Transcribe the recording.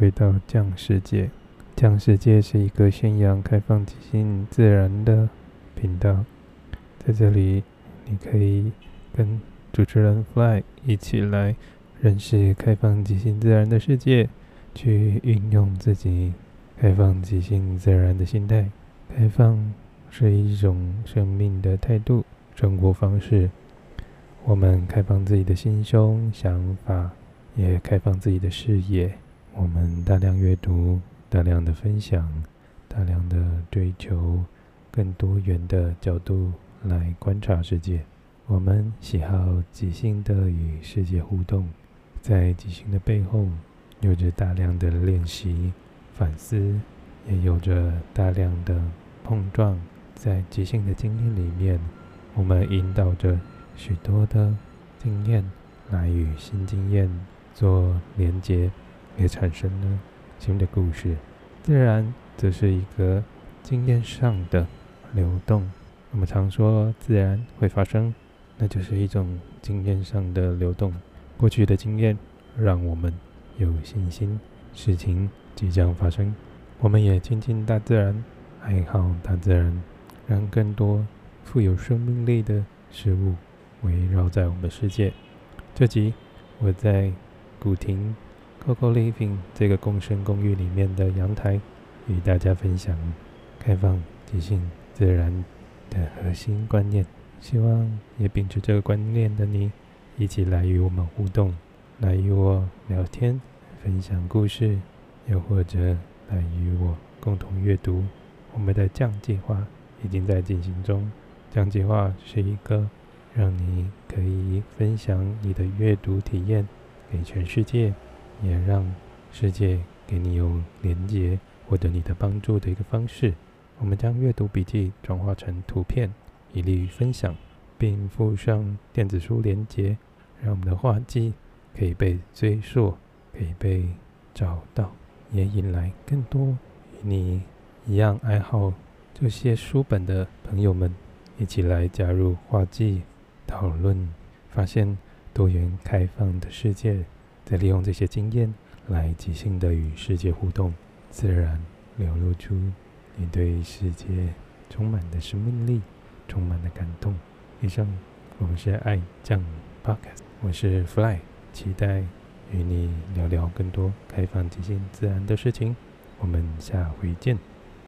回到降世界。降世界是一个宣扬开放、即兴、自然的频道。在这里，你可以跟主持人 Fly 一起来认识开放、即兴、自然的世界，去运用自己开放、即兴、自然的心态。开放是一种生命的态度、生活方式。我们开放自己的心胸、想法，也开放自己的视野。我们大量阅读，大量的分享，大量的追求更多元的角度来观察世界。我们喜好即兴的与世界互动，在即兴的背后，有着大量的练习、反思，也有着大量的碰撞。在即兴的经验里面，我们引导着。许多的经验来与新经验做连接，也产生了新的故事。自然则是一个经验上的流动。我们常说自然会发生，那就是一种经验上的流动。过去的经验让我们有信心，事情即将发生。我们也亲近大自然，爱好大自然，让更多富有生命力的事物。围绕在我们世界。这集我在古亭 Coco Living 这个共生公寓里面的阳台，与大家分享开放、即兴、自然的核心观念。希望也秉持这个观念的你，一起来与我们互动，来与我聊天、分享故事，又或者来与我共同阅读。我们的降计划已经在进行中。降计划是一个。让你可以分享你的阅读体验给全世界，也让世界给你有连接获得你的帮助的一个方式。我们将阅读笔记转化成图片，以利于分享，并附上电子书连接，让我们的画技可以被追溯，可以被找到，也引来更多与你一样爱好这些书本的朋友们一起来加入画技。讨论，发现多元开放的世界，在利用这些经验来即兴的与世界互动，自然流露出你对世界充满的生命力，充满的感动。以上，我们是爱酱 Podcast，我是 Fly，期待与你聊聊更多开放、即兴、自然的事情。我们下回见。